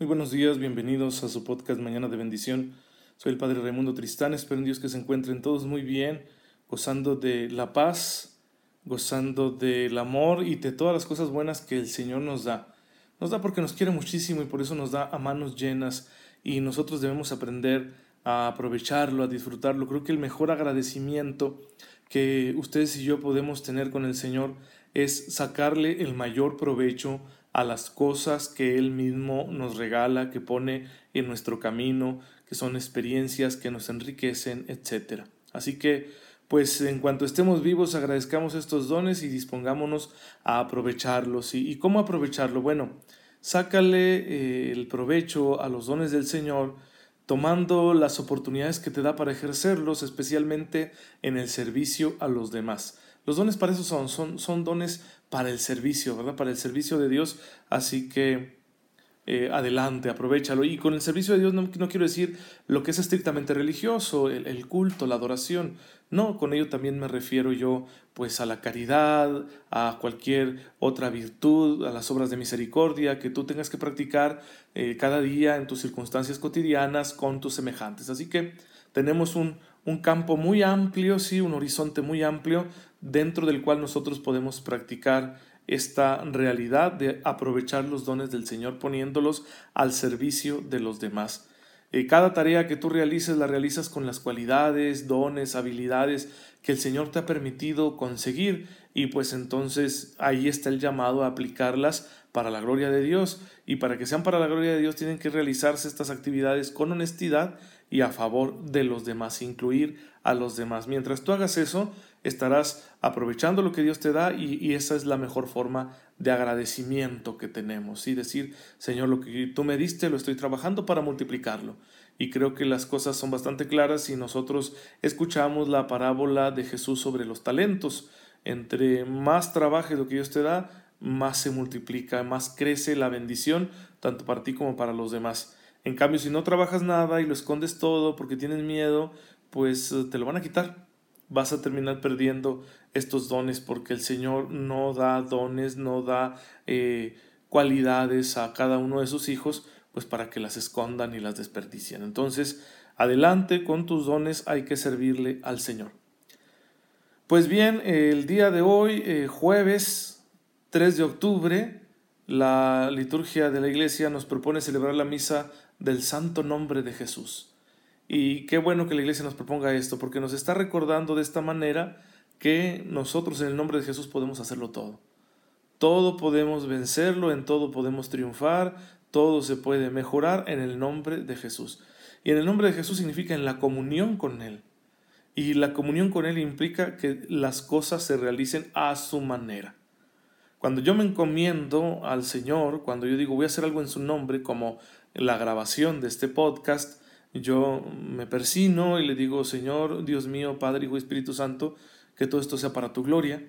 Muy buenos días, bienvenidos a su podcast Mañana de Bendición. Soy el Padre Raimundo Tristán, espero en Dios que se encuentren todos muy bien, gozando de la paz, gozando del amor y de todas las cosas buenas que el Señor nos da. Nos da porque nos quiere muchísimo y por eso nos da a manos llenas y nosotros debemos aprender a aprovecharlo, a disfrutarlo. Creo que el mejor agradecimiento que ustedes y yo podemos tener con el Señor es sacarle el mayor provecho a las cosas que Él mismo nos regala, que pone en nuestro camino, que son experiencias que nos enriquecen, etc. Así que, pues en cuanto estemos vivos, agradezcamos estos dones y dispongámonos a aprovecharlos. ¿Y, cómo aprovecharlo? Bueno, sácale eh, el provecho a los dones del Señor, tomando las oportunidades que te da para ejercerlos, especialmente en el servicio a los demás. Los dones para eso son, son, son dones para el servicio, ¿verdad? Para el servicio de Dios. Así que eh, adelante, aprovechalo. Y con el servicio de Dios no, no quiero decir lo que es estrictamente religioso, el, culto, la adoración. No, con ello también me refiero yo pues a la caridad, a cualquier otra virtud, a las obras de misericordia que tú tengas que practicar eh, cada día en tus circunstancias cotidianas con tus semejantes. Así que tenemos un, un campo muy amplio, sí, un horizonte muy amplio dentro del cual nosotros podemos practicar esta realidad de aprovechar los dones del Señor poniéndolos al servicio de los demás. Eh, cada tarea que tú realices la realizas con las cualidades, dones, habilidades que el Señor te ha permitido conseguir y pues entonces ahí está el llamado a aplicarlas para la gloria de Dios y para que sean para la gloria de Dios tienen que realizarse estas actividades con honestidad y a favor de los demás, incluir a los demás. Mientras tú hagas eso, estarás aprovechando lo que Dios te da y, esa es la mejor forma de agradecimiento que tenemos. Y decir, Señor, lo que tú me diste lo estoy trabajando para multiplicarlo. Y creo que las cosas son bastante claras si nosotros escuchamos la parábola de Jesús sobre los talentos. Entre más trabajes lo que Dios te da, más se multiplica, más crece la bendición, tanto para ti como para los demás. En cambio, si no trabajas nada y lo escondes todo porque tienes miedo, pues eh, te lo van a quitar. Vas a terminar perdiendo estos dones porque el Señor no da dones, no da eh, cualidades a cada uno de sus hijos, pues para que las escondan y las desperdicien. Entonces, adelante con tus dones, hay que servirle al Señor. Pues bien, el día de hoy, eh, jueves 3 de octubre, la liturgia de la iglesia nos propone celebrar la misa del santo nombre de Jesús. Y qué bueno que la iglesia nos proponga esto, porque nos está recordando de esta manera que nosotros en el nombre de Jesús podemos hacerlo todo. Todo podemos vencerlo, en todo podemos triunfar, todo se puede mejorar en el nombre de Jesús. Y en el nombre de Jesús significa en la comunión con Él. Y la comunión con Él implica que las cosas se realicen a su manera. Cuando yo me encomiendo al Señor, cuando yo digo voy a hacer algo en su nombre, como la grabación de este podcast, yo me persino y le digo, Señor, Dios mío, Padre, Hijo y Espíritu Santo, que todo esto sea para tu gloria.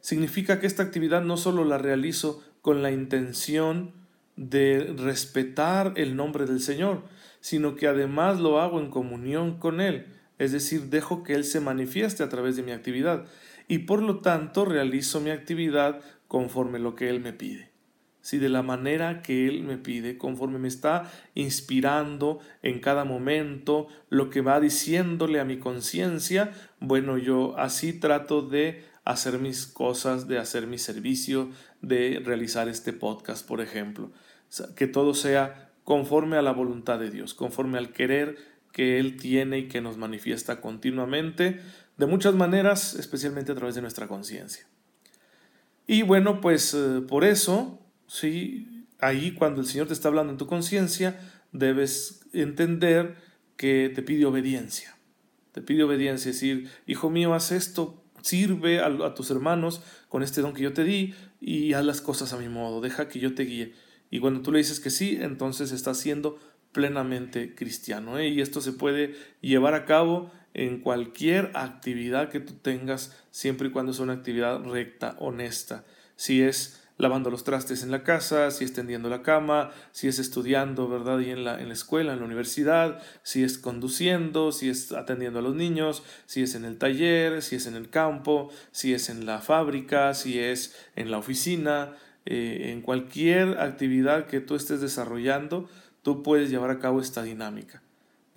Significa que esta actividad no solo la realizo con la intención de respetar el nombre del Señor, sino que además lo hago en comunión con Él, es decir, dejo que Él se manifieste a través de mi actividad y por lo tanto realizo mi actividad conforme lo que Él me pide si de la manera que Él me pide, conforme me está inspirando en cada momento, lo que va diciéndole a mi conciencia, bueno, yo así trato de hacer mis cosas, de hacer mi servicio, de realizar este podcast, por ejemplo. Que todo sea conforme a la voluntad de Dios, conforme al querer que Él tiene y que nos manifiesta continuamente, de muchas maneras, especialmente a través de nuestra conciencia. Y bueno, pues eh, por eso ¿sí? Ahí cuando el Señor te está hablando en tu conciencia, debes entender que te pide obediencia. Te pide obediencia, es decir, hijo mío, haz esto, sirve a, tus hermanos con este don que yo te di y haz las cosas a mi modo, deja que yo te guíe. Y cuando tú le dices que sí, entonces estás siendo plenamente cristiano. ¿eh? Y esto se puede llevar a cabo en cualquier actividad que tú tengas, siempre y cuando sea una actividad recta, honesta. Si es lavando los trastes en la casa, si es tendiendo la cama, si es estudiando, ¿verdad? Y en la, en la escuela, en la universidad, si es conduciendo, si es atendiendo a los niños, si es en el taller, si es en el campo, si es en la fábrica, si es en la oficina, eh, en cualquier actividad que tú estés desarrollando, tú puedes llevar a cabo esta dinámica.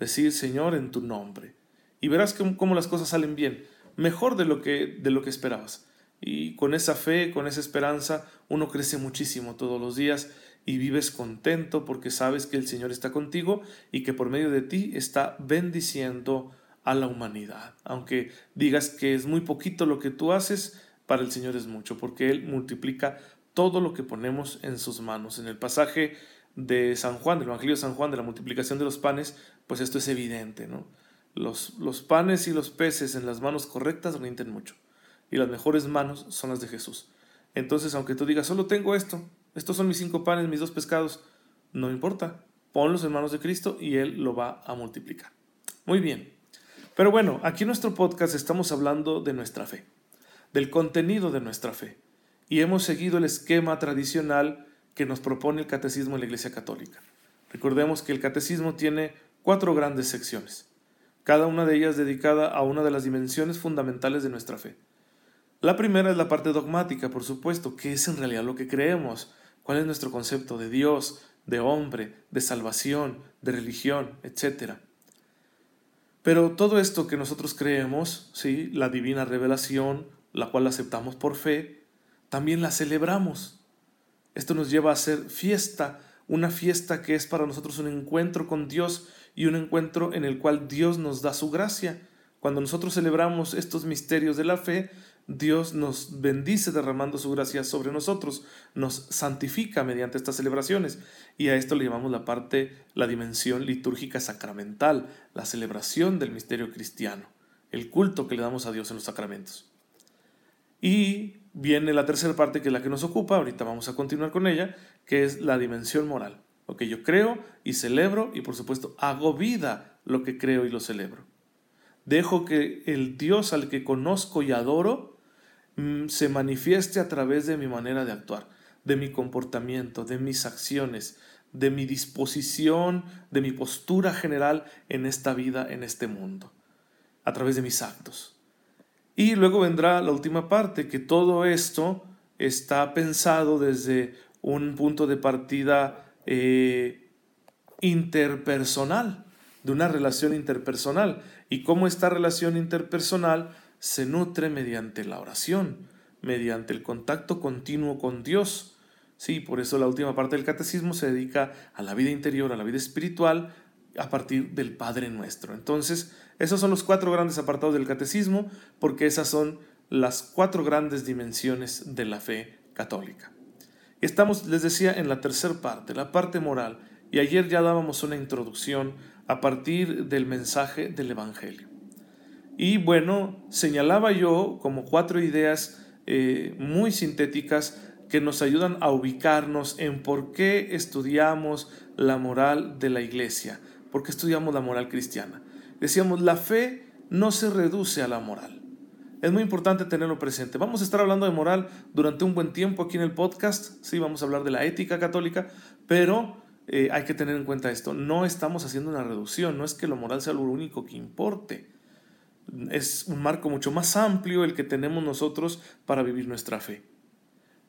Decir, Señor, en tu nombre. Y verás cómo, las cosas salen bien, mejor de lo, que, de lo que esperabas. Y con esa fe, con esa esperanza, uno crece muchísimo todos los días y vives contento porque sabes que el Señor está contigo y que por medio de ti está bendiciendo a la humanidad. Aunque digas que es muy poquito lo que tú haces, para el Señor es mucho, porque Él multiplica todo lo que ponemos en sus manos. En el pasaje de San Juan, del Evangelio de San Juan, de la multiplicación de los panes, pues esto es evidente, ¿no? Los, los panes y los peces en las manos correctas rinden mucho, y las mejores manos son las de Jesús. Entonces, aunque tú digas, solo tengo esto, estos son mis cinco panes, mis dos pescados, no importa, ponlos en manos de Cristo y Él lo va a multiplicar. Muy bien. Pero bueno, aquí en nuestro podcast estamos hablando de nuestra fe, del contenido de nuestra fe, y hemos seguido el esquema tradicional que nos propone el catecismo en la Iglesia Católica. Recordemos que el catecismo tiene cuatro grandes secciones, cada una de ellas dedicada a una de las dimensiones fundamentales de nuestra fe. La primera es la parte dogmática, por supuesto, que es en realidad lo que creemos, cuál es nuestro concepto de Dios, de hombre, de salvación, de religión, etc. Pero todo esto que nosotros creemos, ¿sí? la divina revelación, la cual aceptamos por fe, también la celebramos. Esto nos lleva a hacer fiesta, una fiesta que es para nosotros un encuentro con Dios y un encuentro en el cual Dios nos da su gracia. Cuando nosotros celebramos estos misterios de la fe, Dios nos bendice derramando su gracia sobre nosotros, nos santifica mediante estas celebraciones y a esto le llamamos la parte, la dimensión litúrgica sacramental, la celebración del misterio cristiano, el culto que le damos a Dios en los sacramentos. Y viene la tercera parte que es la que nos ocupa, ahorita vamos a continuar con ella, que es la dimensión moral, lo que yo creo y celebro y por supuesto hago vida lo que creo y lo celebro. Dejo que el Dios al que conozco y adoro Mm, se manifieste a través de mi manera de actuar, de mi comportamiento, de mis acciones, de mi disposición, de mi postura general en esta vida, en este mundo, a través de mis actos. Y luego vendrá la última parte, que todo esto está pensado desde un punto de partida eh, interpersonal, de una relación interpersonal. Y cómo esta relación interpersonal se nutre mediante la oración, mediante el contacto continuo con Dios. Sí, por eso la última parte del catecismo se dedica a la vida interior, a la vida espiritual, a partir del Padre nuestro. Entonces, esos son los cuatro grandes apartados del catecismo, porque esas son las cuatro grandes dimensiones de la fe católica. Estamos, les decía, en la tercera parte, la parte moral, y ayer ya dábamos una introducción a partir del mensaje del Evangelio. Y bueno, señalaba yo como cuatro ideas eh, muy sintéticas que nos ayudan a ubicarnos en por qué estudiamos la moral de la iglesia, por qué estudiamos la moral cristiana. Decíamos, la fe no se reduce a la moral. Es muy importante tenerlo presente. Vamos a estar hablando de moral durante un buen tiempo aquí en el podcast. Sí, vamos a hablar de la ética católica, pero eh, hay que tener en cuenta esto. No estamos haciendo una reducción, no es que lo moral sea lo único que importe es un marco mucho más amplio el que tenemos nosotros para vivir nuestra fe.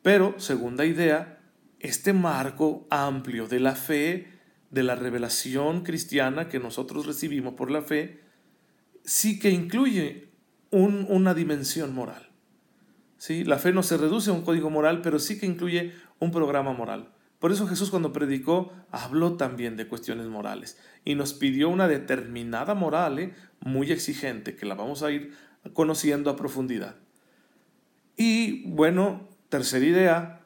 Pero, segunda idea, este marco amplio de la fe, de la revelación cristiana que nosotros recibimos por la fe, sí que incluye una dimensión moral. ¿Sí? La fe no se reduce a un código moral, pero sí que incluye un programa moral. Por eso Jesús cuando predicó habló también de cuestiones morales y nos pidió una determinada moral ¿eh? muy exigente que la vamos a ir conociendo a profundidad. Y bueno, tercera idea,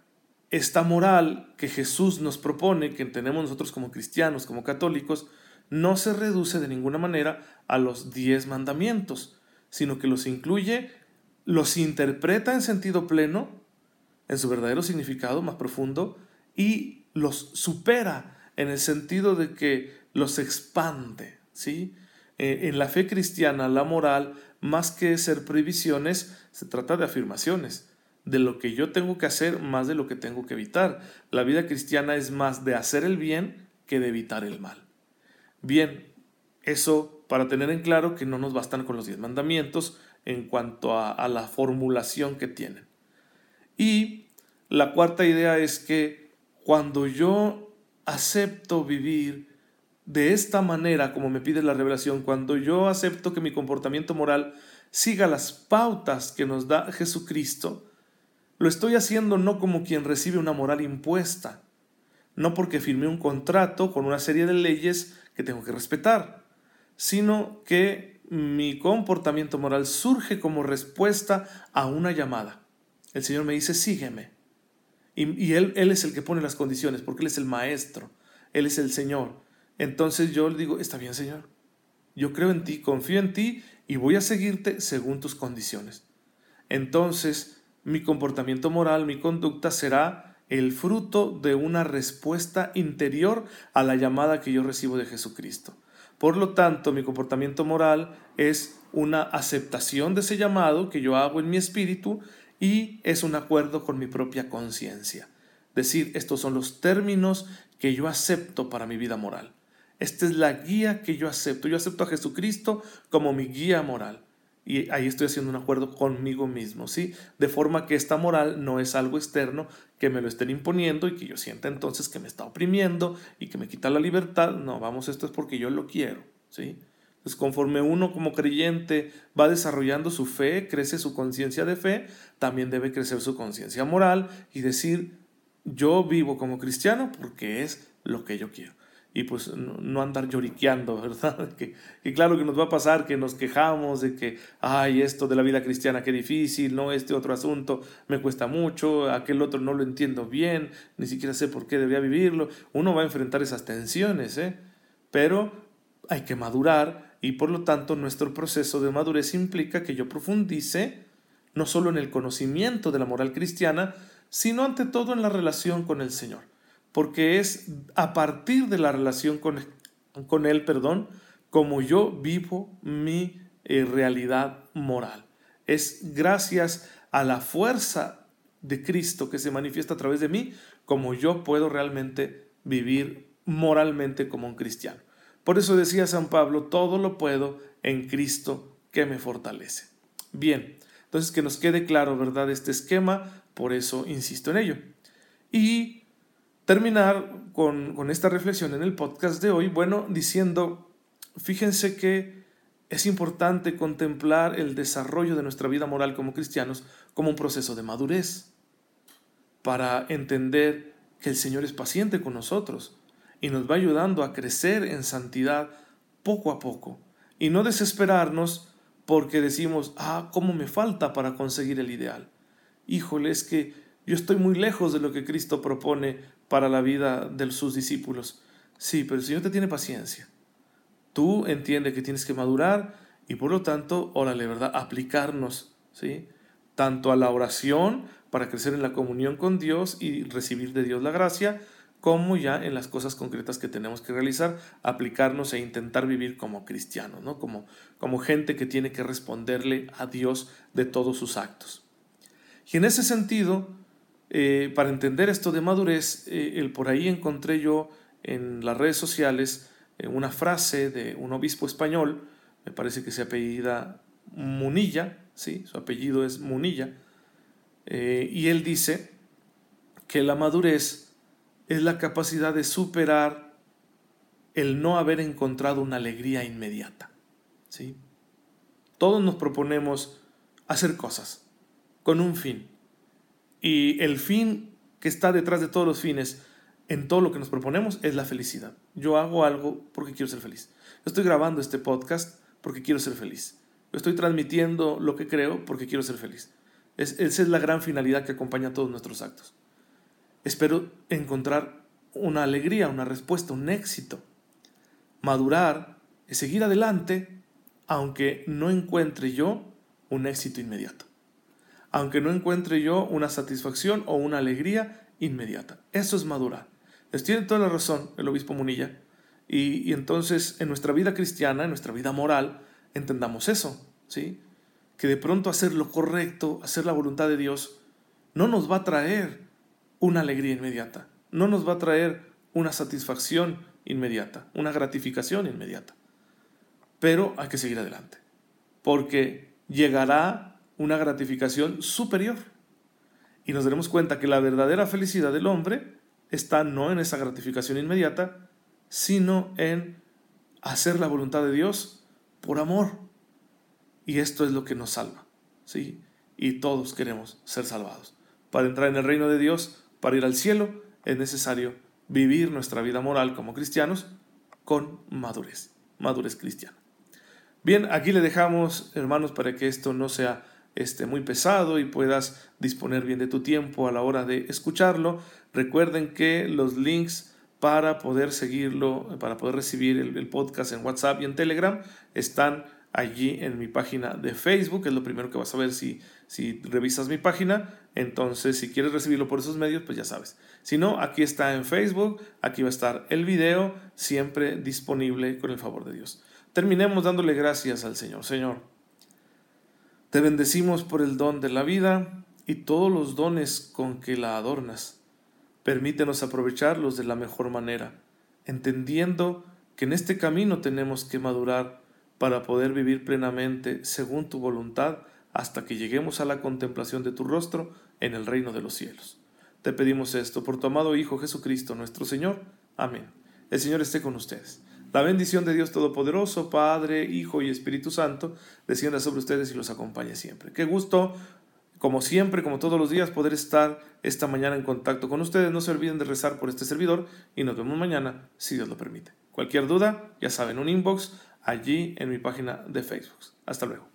esta moral que Jesús nos propone, que tenemos nosotros como cristianos, como católicos, no se reduce de ninguna manera a los diez mandamientos, sino que los incluye, los interpreta en sentido pleno, en su verdadero significado más profundo, y los supera en el sentido de que los expande, ¿sí? Eh, en la fe cristiana, la moral, más que ser previsiones, se trata de afirmaciones, de lo que yo tengo que hacer más de lo que tengo que evitar. La vida cristiana es más de hacer el bien que de evitar el mal. Bien, eso para tener en claro que no nos bastan con los diez mandamientos en cuanto a la formulación que tienen. Y la cuarta idea es que cuando yo acepto vivir de esta manera, como me pide la revelación, cuando yo acepto que mi comportamiento moral siga las pautas que nos da Jesucristo, lo estoy haciendo no como quien recibe una moral impuesta, no porque firmé un contrato con una serie de leyes que tengo que respetar, sino que mi comportamiento moral surge como respuesta a una llamada. El Señor me dice, sígueme. Y, él, él es el que pone las condiciones, porque Él es el maestro, Él es el Señor. Entonces yo le digo, está bien, Señor. Yo creo en ti, confío en ti y voy a seguirte según tus condiciones. Entonces, mi comportamiento moral, mi conducta será el fruto de una respuesta interior a la llamada que yo recibo de Jesucristo. Por lo tanto, mi comportamiento moral es una aceptación de ese llamado que yo hago en mi espíritu y es un acuerdo con mi propia conciencia. Decir, estos son los términos que yo acepto para mi vida moral. Esta es la guía que yo acepto. Yo acepto a Jesucristo como mi guía moral. Y ahí estoy haciendo un acuerdo conmigo mismo, ¿sí? De forma que esta moral no es algo externo que me lo estén imponiendo y que yo sienta entonces que me está oprimiendo y que me quita la libertad. No, vamos, esto es porque yo lo quiero, ¿sí? Entonces, conforme uno como creyente va desarrollando su fe, crece su conciencia de fe, también debe crecer su conciencia moral y decir, yo vivo como cristiano porque es lo que yo quiero y pues no, andar lloriqueando, ¿verdad? Que, claro que nos va a pasar que nos quejamos de que, ay, esto de la vida cristiana, qué difícil, no, este otro asunto me cuesta mucho, aquel otro no lo entiendo bien, ni siquiera sé por qué debería vivirlo. Uno va a enfrentar esas tensiones, ¿eh? Pero hay que madurar y por lo tanto nuestro proceso de madurez implica que yo profundice no solo en el conocimiento de la moral cristiana, sino ante todo en la relación con el Señor porque es a partir de la relación con, con Él, perdón, como yo vivo mi eh, realidad moral. Es gracias a la fuerza de Cristo que se manifiesta a través de mí, como yo puedo realmente vivir moralmente como un cristiano. Por eso decía San Pablo, todo lo puedo en Cristo que me fortalece. Bien, entonces que nos quede claro, ¿verdad? Este esquema, por eso insisto en ello. Y terminar con, esta reflexión en el podcast de hoy, bueno, diciendo, fíjense que es importante contemplar el desarrollo de nuestra vida moral como cristianos como un proceso de madurez, para entender que el Señor es paciente con nosotros y nos va ayudando a crecer en santidad poco a poco y no desesperarnos porque decimos, ah, ¿cómo me falta para conseguir el ideal? Híjole, es que yo estoy muy lejos de lo que Cristo propone para la vida de sus discípulos. Sí, pero el Señor te tiene paciencia. Tú entiendes que tienes que madurar y por lo tanto, órale, ¿verdad? Aplicarnos, ¿sí? Tanto a la oración para crecer en la comunión con Dios y recibir de Dios la gracia, como ya en las cosas concretas que tenemos que realizar, aplicarnos e intentar vivir como cristianos, ¿no? Como, como gente que tiene que responderle a Dios de todos sus actos. Y en ese sentido, eh, para entender esto de madurez, eh, el, por ahí encontré yo en las redes sociales eh, una frase de un obispo español, me parece que se apellida Munilla, ¿sí? su apellido es Munilla, y él dice que la madurez es la capacidad de superar el no haber encontrado una alegría inmediata. ¿sí? Todos nos proponemos hacer cosas con un fin y el fin que está detrás de todos los fines en todo lo que nos proponemos es la felicidad. Yo hago algo porque quiero ser feliz. estoy grabando este podcast porque quiero ser feliz. estoy transmitiendo lo que creo porque quiero ser feliz. esa es la gran finalidad que acompaña todos nuestros actos. Espero encontrar una alegría, una respuesta, un éxito. Madurar es seguir adelante aunque no encuentre yo un éxito inmediato aunque no encuentre yo una satisfacción o una alegría inmediata. Eso es madurar. Les tiene toda la razón el obispo Munilla. Y, entonces en nuestra vida cristiana, en nuestra vida moral, entendamos eso, ¿sí? Que de pronto hacer lo correcto, hacer la voluntad de Dios, no nos va a traer una alegría inmediata, no nos va a traer una satisfacción inmediata, una gratificación inmediata. Pero hay que seguir adelante, porque llegará una gratificación superior. Y nos daremos cuenta que la verdadera felicidad del hombre está no en esa gratificación inmediata, sino en hacer la voluntad de Dios por amor. Y esto es lo que nos salva. ¿sí? Y todos queremos ser salvados. Para entrar en el reino de Dios, para ir al cielo, es necesario vivir nuestra vida moral como cristianos con madurez, madurez cristiana. Bien, aquí le dejamos, hermanos, para que esto no sea este, muy pesado y puedas disponer bien de tu tiempo a la hora de escucharlo. Recuerden que los links para poder seguirlo, para poder recibir el, podcast en WhatsApp y en Telegram están allí en mi página de Facebook, es lo primero que vas a ver si, si revisas mi página. Entonces, si quieres recibirlo por esos medios, pues ya sabes. Si no, aquí está en Facebook, aquí va a estar el video, siempre disponible con el favor de Dios. Terminemos dándole gracias al Señor. Señor, te bendecimos por el don de la vida y todos los dones con que la adornas. Permítenos aprovecharlos de la mejor manera, entendiendo que en este camino tenemos que madurar para poder vivir plenamente según tu voluntad hasta que lleguemos a la contemplación de tu rostro en el reino de los cielos. Te pedimos esto por tu amado Hijo Jesucristo nuestro Señor. Amén. El Señor esté con ustedes. La bendición de Dios Todopoderoso, Padre, Hijo y Espíritu Santo, descienda sobre ustedes y los acompañe siempre. Qué gusto, como siempre, como todos los días, poder estar esta mañana en contacto con ustedes. No se olviden de rezar por este servidor y nos vemos mañana, si Dios lo permite. Cualquier duda, ya saben, un inbox allí en mi página de Facebook. Hasta luego.